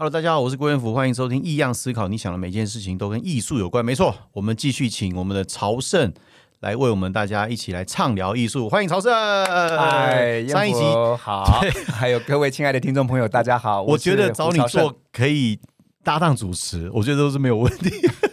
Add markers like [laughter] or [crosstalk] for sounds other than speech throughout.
Hello，大家好，我是郭元福，欢迎收听《异样思考》。你想的每件事情都跟艺术有关，没错。我们继续请我们的朝圣来为我们大家一起来畅聊艺术，欢迎朝圣。嗨，上一集好，还有各位亲爱的听众朋友，大家好。[laughs] 我觉得找你做可以搭档主持，我觉得都是没有问题。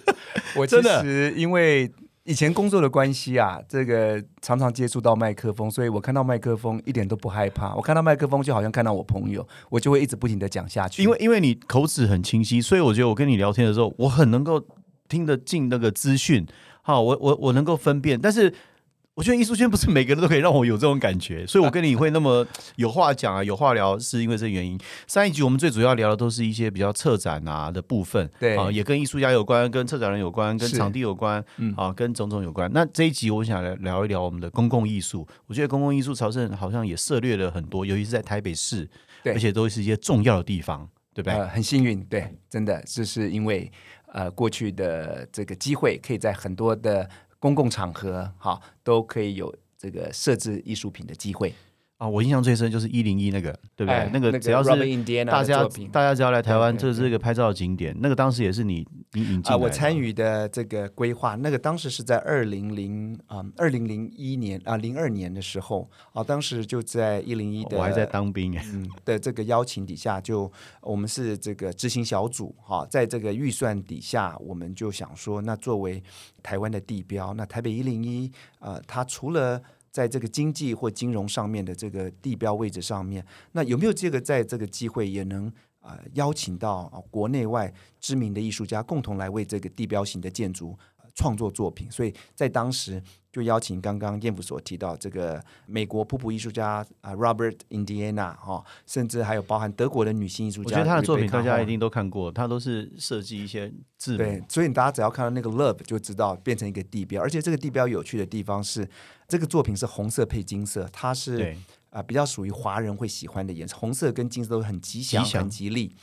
[laughs] 我其实因为。以前工作的关系啊，这个常常接触到麦克风，所以我看到麦克风一点都不害怕。我看到麦克风就好像看到我朋友，我就会一直不停的讲下去。因为因为你口齿很清晰，所以我觉得我跟你聊天的时候，我很能够听得进那个资讯。好，我我我能够分辨，但是。我觉得艺术圈不是每个人都可以让我有这种感觉，所以我 [laughs] 跟你会那么有话讲啊，有话聊，是因为这原因。上一集我们最主要聊的都是一些比较策展啊的部分，对啊，也跟艺术家有关，跟策展人有关，跟场地有关，啊，跟种种有关。那这一集我想来聊一聊我们的公共艺术。我觉得公共艺术朝圣好像也涉猎了很多，尤其是在台北市，对，而且都是一些重要的地方，对不对？很幸运，对，真的，这是因为呃过去的这个机会，可以在很多的公共场合，哈，都可以有。这个设置艺术品的机会啊，我印象最深就是一零一那个，对不对？那个只要是大家大家只要来台湾，这是一个拍照的景点。那个当时也是你你引进啊，我参与的这个规划，那个当时是在二零零啊二零零一年啊零二年的时候啊，当时就在一零一的，我还在当兵嗯的这个邀请底下，就我们是这个执行小组哈，在这个预算底下，我们就想说，那作为台湾的地标，那台北一零一啊，它除了在这个经济或金融上面的这个地标位置上面，那有没有这个在这个机会也能啊邀请到啊国内外知名的艺术家共同来为这个地标型的建筑创作作品？所以在当时就邀请刚刚燕府所提到这个美国瀑布艺术家啊 Robert Indiana 哈，甚至还有包含德国的女性艺术家。我觉得他的作品大家一定都看过，他都是设计一些字。对，所以大家只要看到那个 Love 就知道变成一个地标，而且这个地标有趣的地方是。这个作品是红色配金色，它是啊比较属于华人会喜欢的颜色，红色跟金色都很吉祥、很吉利。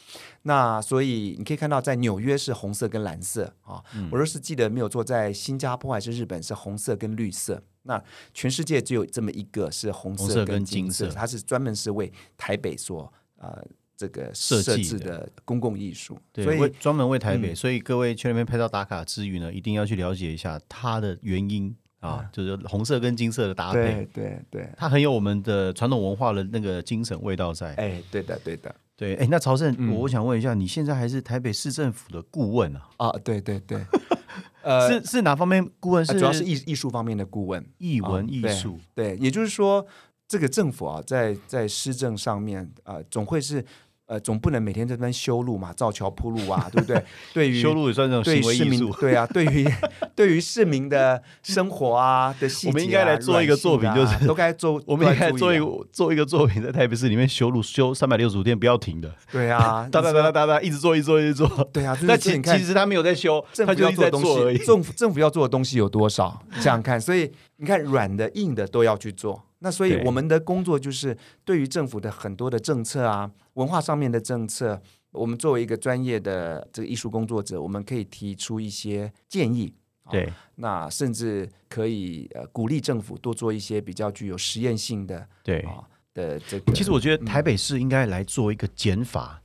那所以你可以看到，在纽约是红色跟蓝色啊。我若是记得没有错，在新加坡还是日本是红色跟绿色。那全世界只有这么一个是红色跟金色，它是专门是为台北所啊这个设置的公共艺术，所以专门为台北。所以各位去那边拍照打卡之余呢，一定要去了解一下它的原因。啊，就是红色跟金色的搭配，对对对，它很有我们的传统文化的那个精神味道在。哎，对的对的，对。哎，那曹胜，我想问一下，你现在还是台北市政府的顾问啊？啊，对对对，[laughs] 呃，是是哪方面顾问？是主要是艺艺术方面的顾问，艺文艺术。对，也就是说，这个政府啊，在在施政上面啊，总会是。呃，总不能每天在那边修路嘛，造桥铺路啊，对不对？对于 [laughs] 修路也算这种行为艺术，对啊，对于对于市民的生活啊的细节，我们应该来做一个作品，就是都该做。我们应该做一个做一个作品，在台北市里面修路，修三百六十五天不要停的。对啊，[laughs] 哒哒哒哒哒哒，一直做，一直做，一直做。[laughs] 对啊，那其其实他没有在修，政府在做而已。政府政府要做的东西有多少？这样看，所以你看，软的、硬的都要去做。那所以我们的工作就是对于政府的很多的政策啊，文化上面的政策，我们作为一个专业的这个艺术工作者，我们可以提出一些建议。对，那甚至可以呃鼓励政府多做一些比较具有实验性的对啊的这个。其实我觉得台北市应该来做一个减法。嗯，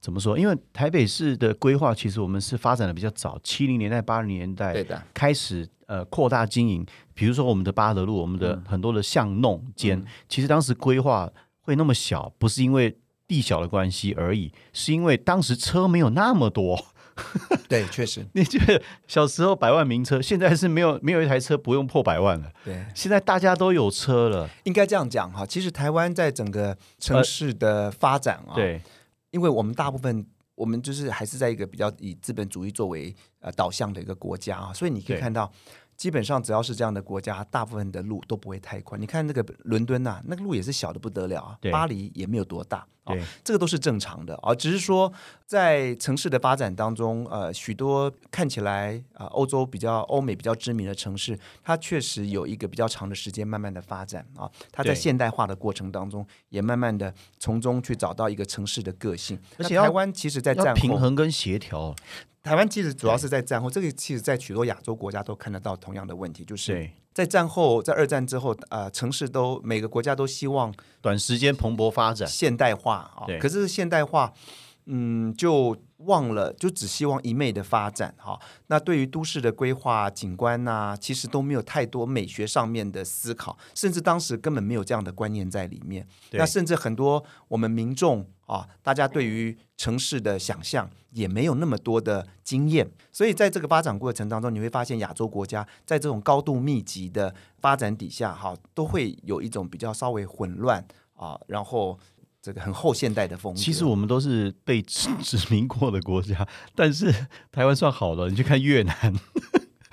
怎么说？因为台北市的规划其实我们是发展的比较早，七零年代、八零年代对的开始。呃，扩大经营，比如说我们的八德路，我们的很多的巷弄间，其实当时规划会那么小，不是因为地小的关系而已，是因为当时车没有那么多。[laughs] 对，确实，[laughs] 你觉得小时候百万名车，现在是没有没有一台车不用破百万了。对，现在大家都有车了，应该这样讲哈。其实台湾在整个城市的发展啊，对，因为我们大部分。我们就是还是在一个比较以资本主义作为呃导向的一个国家啊，所以你可以看到。基本上只要是这样的国家，大部分的路都不会太宽。你看那个伦敦呐，那个路也是小的不得了啊。巴黎也没有多大，对，这个都是正常的啊。只是说在城市的发展当中，呃，许多看起来啊，欧洲比较、欧美比较知名的城市，它确实有一个比较长的时间慢慢的发展啊。它在现代化的过程当中，也慢慢的从中去找到一个城市的个性。而且台湾其实在战平衡跟协调。台湾其实主要是在战后，这个其实，在许多亚洲国家都看得到同样的问题，就是在战后，在二战之后，呃，城市都每个国家都希望短时间蓬勃发展、现代化啊。可是现代化，嗯，就忘了，就只希望一昧的发展哈。那对于都市的规划、景观呐、其实都没有太多美学上面的思考，甚至当时根本没有这样的观念在里面。那甚至很多我们民众啊，大家对于城市的想象也没有那么多的经验，所以在这个发展过程当中，你会发现亚洲国家在这种高度密集的发展底下，哈，都会有一种比较稍微混乱啊，然后这个很后现代的风格。其实我们都是被殖殖民过的国家，但是台湾算好了。你去看越南，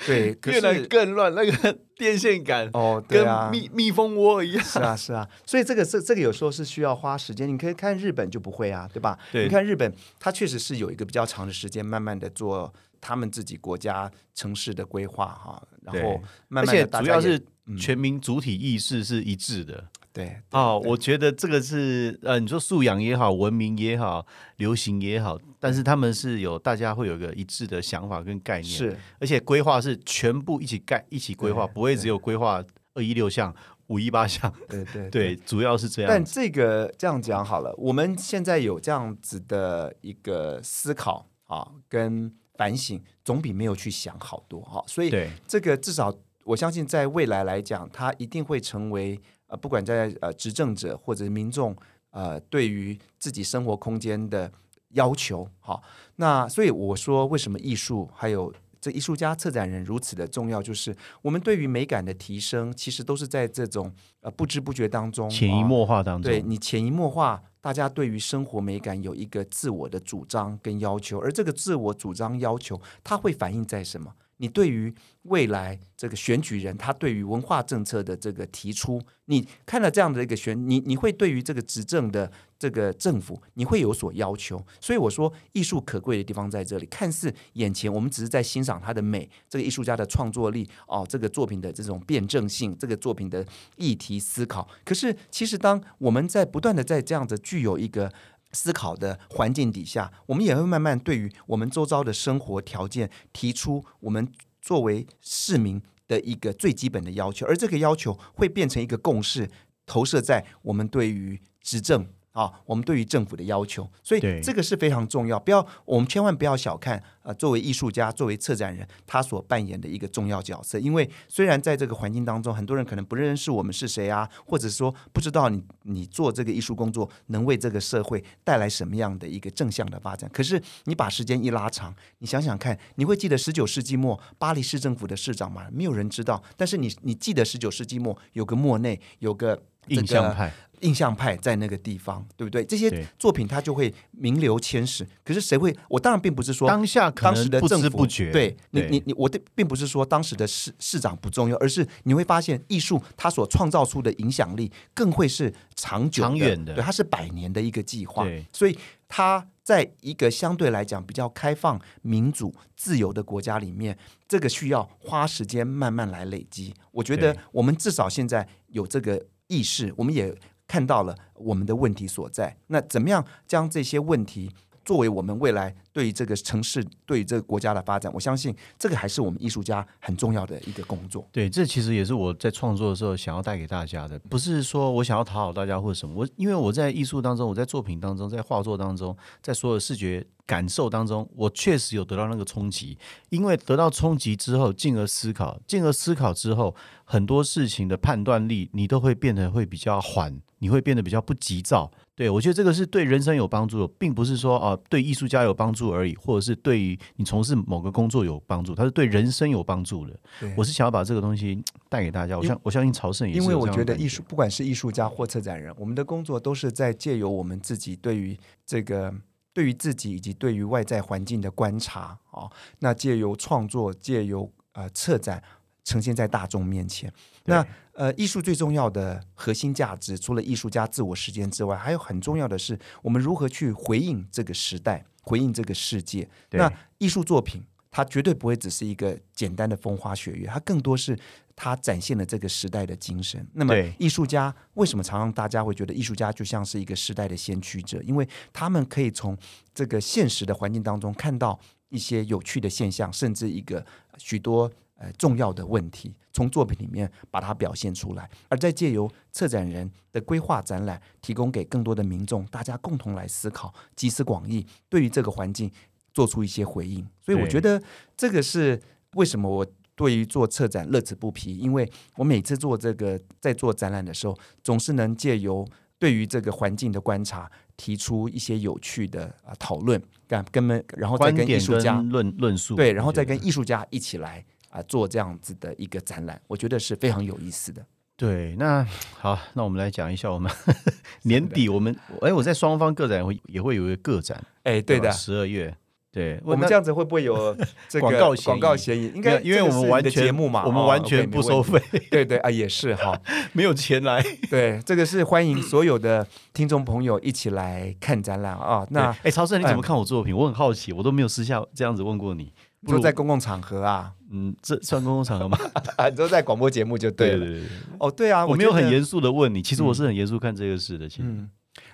对，越南更乱，那个电线杆哦，对跟啊，蜜蜜蜂窝一样。是啊，是啊，所以这个这这个有时候是需要花时间。你可以看日本就不会啊，对吧？对你看日本，它确实是有一个比较长的时间，慢慢的做他们自己国家城市的规划哈，然对后慢慢而且主要是全民主体意识是一致的。对哦，我觉得这个是呃，你说素养也好，文明也好，流行也好，但是他们是有大家会有一个一致的想法跟概念，是。而且规划是全部一起盖一起规划，不会只有规划二一六项、五一八项，对对对，主要是这样。但这个这样讲好了，我们现在有这样子的一个思考啊，跟反省，总比没有去想好多哈。所以这个至少我相信，在未来来讲，它一定会成为呃，不管在呃执政者或者民众呃，对于自己生活空间的要求。好，那所以我说，为什么艺术还有这艺术家、策展人如此的重要，就是我们对于美感的提升，其实都是在这种呃不知不觉当中潜移啊默化当中，对你潜移默化，大家对于生活美感有一个自我的主张跟要求，而这个自我主张要求，它会反映在什么？你对于未来这个选举人，他对于文化政策的这个提出，你看了这样的一个选，你你会对于这个执政的这个政府，你会有所要求。所以我说，艺术可贵的地方在这里，看似眼前我们只是在欣赏它的美，这个艺术家的创作力，哦，这个作品的这种辩证性，这个作品的议题思考。可是，其实当我们在不断的在这样子具有一个思考的环境底下，我们也会慢慢对于我们周遭的生活条件提出我们作为市民的一个最基本的要求，而这个要求会变成一个共识，投射在我们对于执政。啊，我们对于政府的要求，所以这个是非常重要。不要，我们千万不要小看呃，作为艺术家、作为策展人，他所扮演的一个重要角色。因为虽然在这个环境当中，很多人可能不认识我们是谁啊，或者说不知道你你做这个艺术工作能为这个社会带来什么样的一个正向的发展。可是你把时间一拉长，你想想看，你会记得十九世纪末巴黎市政府的市长吗？没有人知道。但是你你记得十九世纪末有个莫内，有个印象派，印象派在那个地方，对不对？这些作品它就会名留千史。可是谁会？我当然并不是说当下可当时的政府知不觉，对你对你你，我的并不是说当时的市市长不重要，而是你会发现艺术它所创造出的影响力更会是长久长远的对，它是百年的一个计划，所以它在一个相对来讲比较开放、民主、自由的国家里面，这个需要花时间慢慢来累积。我觉得我们至少现在有这个意识，我们也看到了我们的问题所在。那怎么样将这些问题作为我们未来对这个城市、对这个国家的发展，我相信这个还是我们艺术家很重要的一个工作。对，这其实也是我在创作的时候想要带给大家的，不是说我想要讨好大家或者什么。我因为我在艺术当中，我在作品当中，在画作当中，在所有视觉感受当中，我确实有得到那个冲击。因为得到冲击之后，进而思考，进而思考之后，很多事情的判断力你都会变得会比较缓，你会变得比较不急躁。对我觉得这个是对人生有帮助的，并不是说啊、对艺术家有帮助而已，或者是对于你从事某个工作有帮助，它是对人生有帮助的。我是想要把这个东西带给大家。我相我相信朝圣也是因为我觉得艺术，不管是艺术家或策展人，我们的工作都是在借由我们自己对于这个对于自己以及对于外在环境的观察啊、哦，那借由创作，借由呃策展呈现在大众面前。那呃，艺术最重要的核心价值，除了艺术家自我实践之外，还有很重要的是，我们如何去回应这个时代，回应这个世界。那艺术作品，它绝对不会只是一个简单的风花雪月，它更多是它展现了这个时代的精神。那么，艺术家为什么常常大家会觉得艺术家就像是一个时代的先驱者？因为他们可以从这个现实的环境当中看到一些有趣的现象，甚至一个许多呃重要的问题，从作品里面把它表现出来，而再借由策展人的规划展览，提供给更多的民众，大家共同来思考，集思广益，对于这个环境做出一些回应。所以我觉得这个是为什么我对于做策展乐此不疲，因为我每次做这个在做展览的时候，总是能借由对于这个环境的观察，提出一些有趣的啊讨论，跟跟们，然后再跟艺术家论论述，对，然后再跟艺术家一起来啊做这样子的一个展览，我觉得是非常有意思的。对，那好，那我们来讲一下我们 [laughs] 年底我们哎，我在双方个展会也会有一个个展，哎，对的，十二月，对，我们这样子会不会有 [laughs] 这个广告嫌疑广告嫌疑？应该因为我们完全节目嘛，我们哦完全不收费，对对啊，也是哈。[laughs] 没有钱来。对，这个是欢迎所有的听众朋友一起来看展览啊。那哎，曹生你怎么看我作品？我很好奇，我都没有私下这样子问过你。不就如在公共场合啊，嗯，这算公共场合吗？[laughs] 啊，都在广播节目就对了。对对，哦，对啊，我没有很严肃的问你，其实我是很严肃看这个事的。其实，嗯，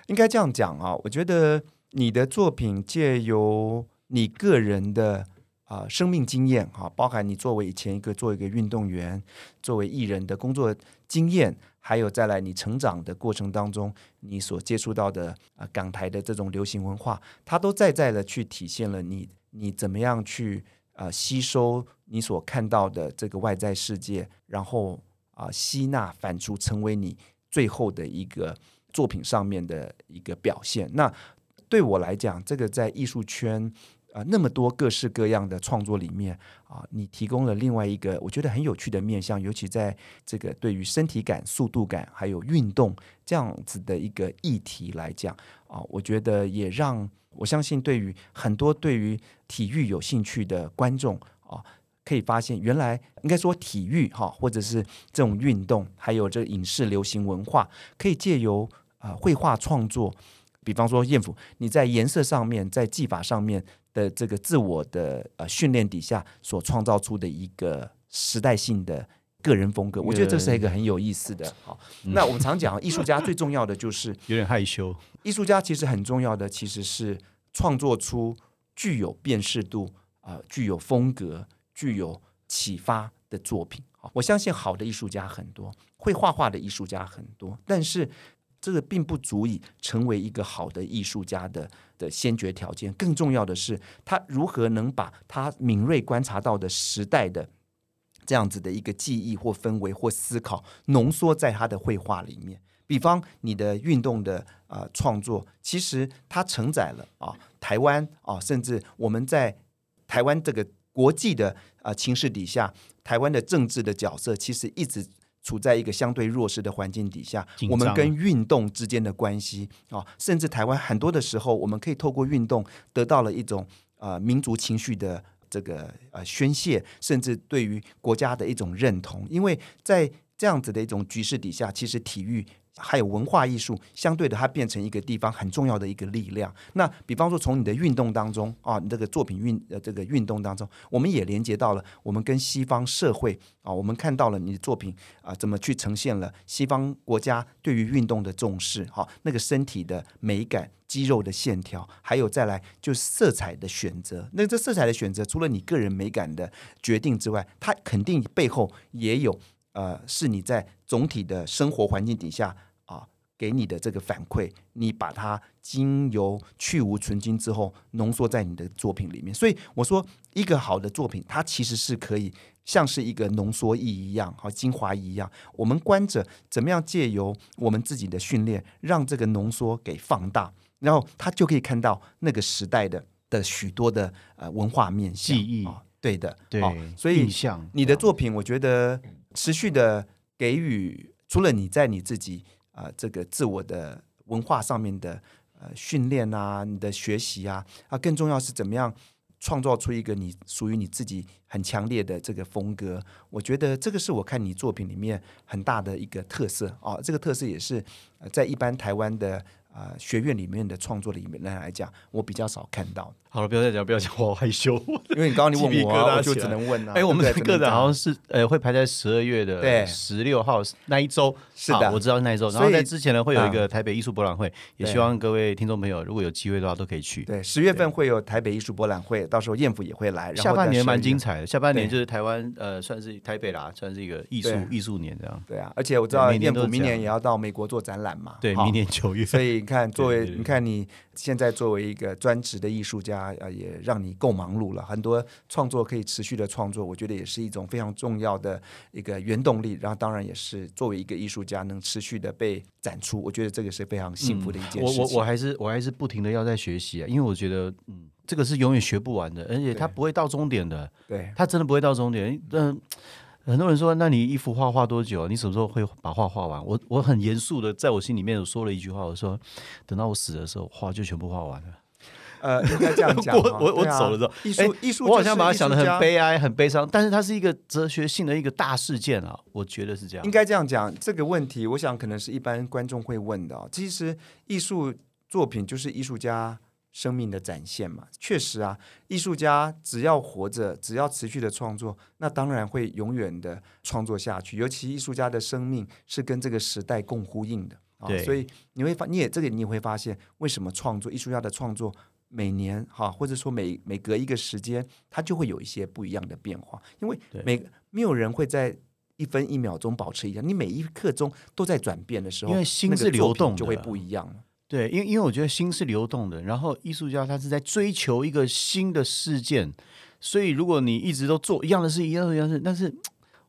应该这样讲啊，我觉得你的作品借由你个人的啊、生命经验哈、包含你作为以前一个做一个运动员，作为艺人的工作经验，还有再来你成长的过程当中，你所接触到的啊、港台的这种流行文化，它都在在的去体现了你你怎么样去呃吸收你所看到的这个外在世界，然后啊、吸纳反刍成为你最后的一个作品上面的一个表现。那对我来讲，这个在艺术圈啊、那么多各式各样的创作里面啊、你提供了另外一个我觉得很有趣的面向，尤其在这个对于身体感、速度感还有运动这样子的一个议题来讲啊、我觉得也让我相信对于很多对于体育有兴趣的观众啊。可以发现，原来应该说体育哈，或者是这种运动，还有这影视流行文化，可以借由啊、绘画创作，比方说艳福，你在颜色上面，在技法上面的这个自我的呃训练底下所创造出的一个时代性的个人风格，我觉得这是一个很有意思的。好，那我们常讲，艺术家最重要的就是有点害羞。艺术家其实很重要的其实是创作出具有辨识度啊、呃具有风格、具有启发的作品。好我相信好的艺术家很多，会画画的艺术家很多，但是这个并不足以成为一个好的艺术家的的先决条件。更重要的是，他如何能把他敏锐观察到的时代的这样子的一个记忆或氛围或思考，浓缩在他的绘画里面。比方你的运动的呃创作，其实它承载了啊台湾啊，甚至我们在台湾这个国际的啊、情势底下，台湾的政治的角色其实一直处在一个相对弱势的环境底下，我们跟运动之间的关系啊，甚至台湾很多的时候，我们可以透过运动得到了一种呃民族情绪的这个呃宣泄，甚至对于国家的一种认同，因为在这样子的一种局势底下，其实体育。还有文化艺术，相对的，它变成一个地方很重要的一个力量。那比方说，从你的运动当中啊，你这个作品运呃这个运动当中，我们也连接到了我们跟西方社会啊，我们看到了你的作品啊，怎么去呈现了西方国家对于运动的重视，哈、那个身体的美感、肌肉的线条，还有再来就色彩的选择。那这色彩的选择，除了你个人美感的决定之外，它肯定背后也有呃，是你在总体的生活环境底下。给你的这个反馈，你把它经由去无存精之后，浓缩在你的作品里面。所以我说，一个好的作品，它其实是可以像是一个浓缩液一样，好精华液一样。我们观者怎么样借由我们自己的训练，让这个浓缩给放大，然后他就可以看到那个时代的的许多的呃文化面向记忆啊对的，对哦，所以你的作品，我觉得持续的给予，除了你在你自己啊、啊这个自我的文化上面的呃训练啊，你的学习啊，啊，更重要是怎么样创造出一个你属于你自己很强烈的这个风格。我觉得这个是我看你作品里面很大的一个特色啊，这个特色也是在一般台湾的。啊、学院里面的创作里面来讲，我比较少看到。好了，不要再讲，不要讲，我好害羞。[laughs] 因为你刚刚你问我、我就只能问啊。哎，我们的个展好像是呃会排在十二月的对十六号那一周，是的我知道那一周。然后在之前呢会有一个台北艺术博览会，也希望各位听众朋友如果有机会的话都可以去。对，十月份会有台北艺术博览会，到时候燕府也会来。然后下半年蛮在12月精彩的，下半年就是台湾呃算是台北啦，算是一个艺术艺术年这样。对啊，而且我知道对每年燕府都这样明年也要到美国做展览嘛。对，明年九月。所以你看，作为你看你现在作为一个专职的艺术家，啊，也让你够忙碌了。很多创作可以持续的创作，我觉得也是一种非常重要的一个原动力。然后当然也是作为一个艺术家能持续的被展出，我觉得这个是非常幸福的一件事情。我我我还是我还是不停的要在学习啊，因为我觉得嗯，这个是永远学不完的，而且它不会到终点的，对它真的不会到终点。嗯、很多人说，那你一幅画画多久？你什么时候会把画画完？我我很严肃的在我心里面有说了一句话，我说等到我死的时候，画就全部画完了。呃，应该这样讲 [laughs] 我。我走了之后艺术艺术，我好像把它想的很悲。悲哀、很悲伤，但是它是一个哲学性的一个大事件啊，我觉得是这样应。该这样讲，这个问题，我想可能是一般观众会问的、哦。其实艺术作品就是艺术家生命的展现嘛。确实啊，艺术家只要活着，只要持续的创作，那当然会永远的创作下去。尤其艺术家的生命是跟这个时代共呼应的啊、所以你会发，你也这个你也会发现，为什么创作艺术家的创作。每年哈，或者说每每隔一个时间，它就会有一些不一样的变化，因为对每没有人会在一分一秒钟保持一样，你每一刻钟都在转变的时候，因为心那个是流动就会不一样了。对，因为因为我觉得心是流动的，然后艺术家他是在追求一个新的事件，所以如果你一直都做一样的事，一样的一样的事，但是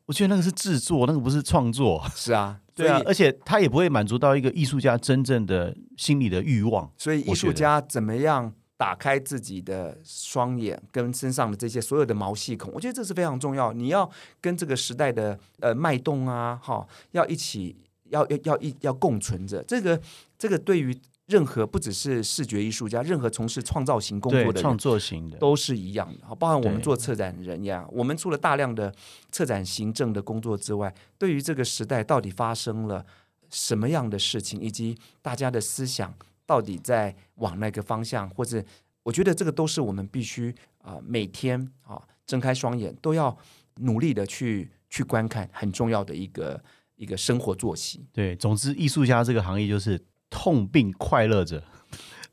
我觉得那个是制作，那个不是创作。是啊，[laughs] 对啊而且他也不会满足到一个艺术家真正的心理的欲望。所以艺术家怎么样打开自己的双眼跟身上的这些所有的毛细孔，我觉得这是非常重要。你要跟这个时代的呃脉动啊，哈，要一起要要要一要共存着。这个这个对于任何不只是视觉艺术家，任何从事创造型工作的创。作型的，都是一样的，好，包含我们做策展人呀，我们除了大量的策展行政的工作之外，对于这个时代到底发生了什么样的事情，以及大家的思想到底在往那个方向，或者我觉得这个都是我们必须啊、每天啊睁开双眼都要努力的去去观看，很重要的一个一个生活作息。对，总之艺术家这个行业就是痛并快乐着，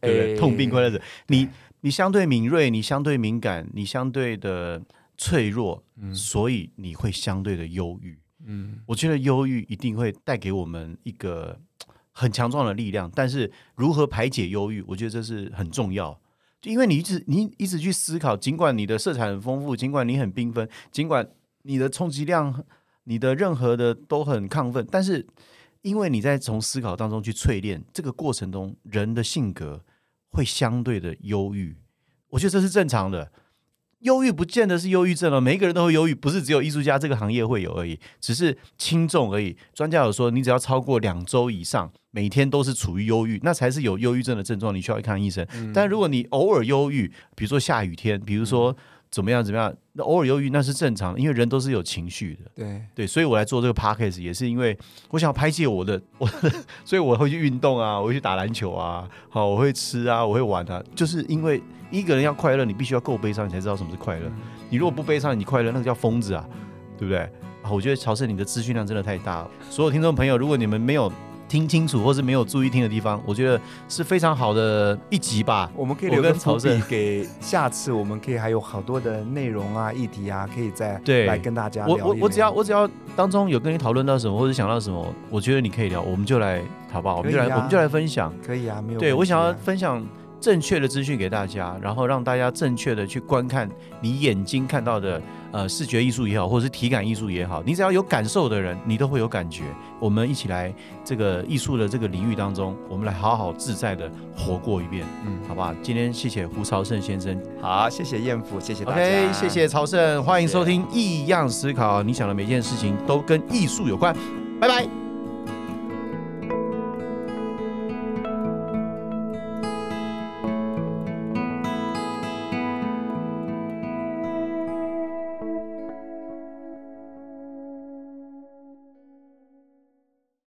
对不对？诶痛并快乐着，你你相对敏锐，你相对敏感，你相对的脆弱，所以你会相对的忧郁。嗯，我觉得忧郁一定会带给我们一个很强壮的力量，但是如何排解忧郁，我觉得这是很重要。就因为你一直你一直去思考，尽管你的色彩很丰富，尽管你很缤纷，尽管你的冲击量、你的任何的都很亢奋，但是因为你在从思考当中去淬炼，这个过程中人的性格会相对的忧郁，我觉得这是正常的。忧郁不见得是忧郁症哦，每一个人都会忧郁，不是只有艺术家这个行业会有而已，只是轻重而已。专家有说，你只要超过两周以上，每天都是处于忧郁，那才是有忧郁症的症状，你需要去看医生。但如果你偶尔忧郁，比如说下雨天，比如说怎么样怎么样，那偶尔忧郁那是正常的，因为人都是有情绪的。对，对，所以我来做这个 podcast 也是因为我想要排解我的我的，[laughs] 所以我会去运动啊，我会去打篮球啊，好，我会吃啊，我会玩啊，就是因为一个人要快乐，你必须要够悲伤，你才知道什么是快乐。你如果不悲伤，你快乐，那个叫疯子啊，对不对？啊，我觉得曹胜你的资讯量真的太大了。所有听众朋友，如果你们没有听清楚，或是没有注意听的地方，我觉得是非常好的一集吧。我们可以留个伏跟曹胜笔给下次，我们可以还有好多的内容啊、议题啊，可以再对来跟大家我聊一我我只要我只要当中有跟你讨论到什么，或者想到什么，我觉得你可以聊，我们就来好不好？我们就来、啊我们就来分享。可以啊，没有对，我想要啊分享正确的资讯给大家，然后让大家正确的去观看你眼睛看到的，呃，视觉艺术也好，或者是体感艺术也好，你只要有感受的人，你都会有感觉。我们一起来这个艺术的这个领域当中，我们来好好自在的活过一遍，嗯，好不好？今天谢谢胡朝胜先生好，谢谢燕府，谢谢大家，OK，谢谢朝胜，欢迎收听异样思考，你想的每件事情都跟艺术有关，拜拜。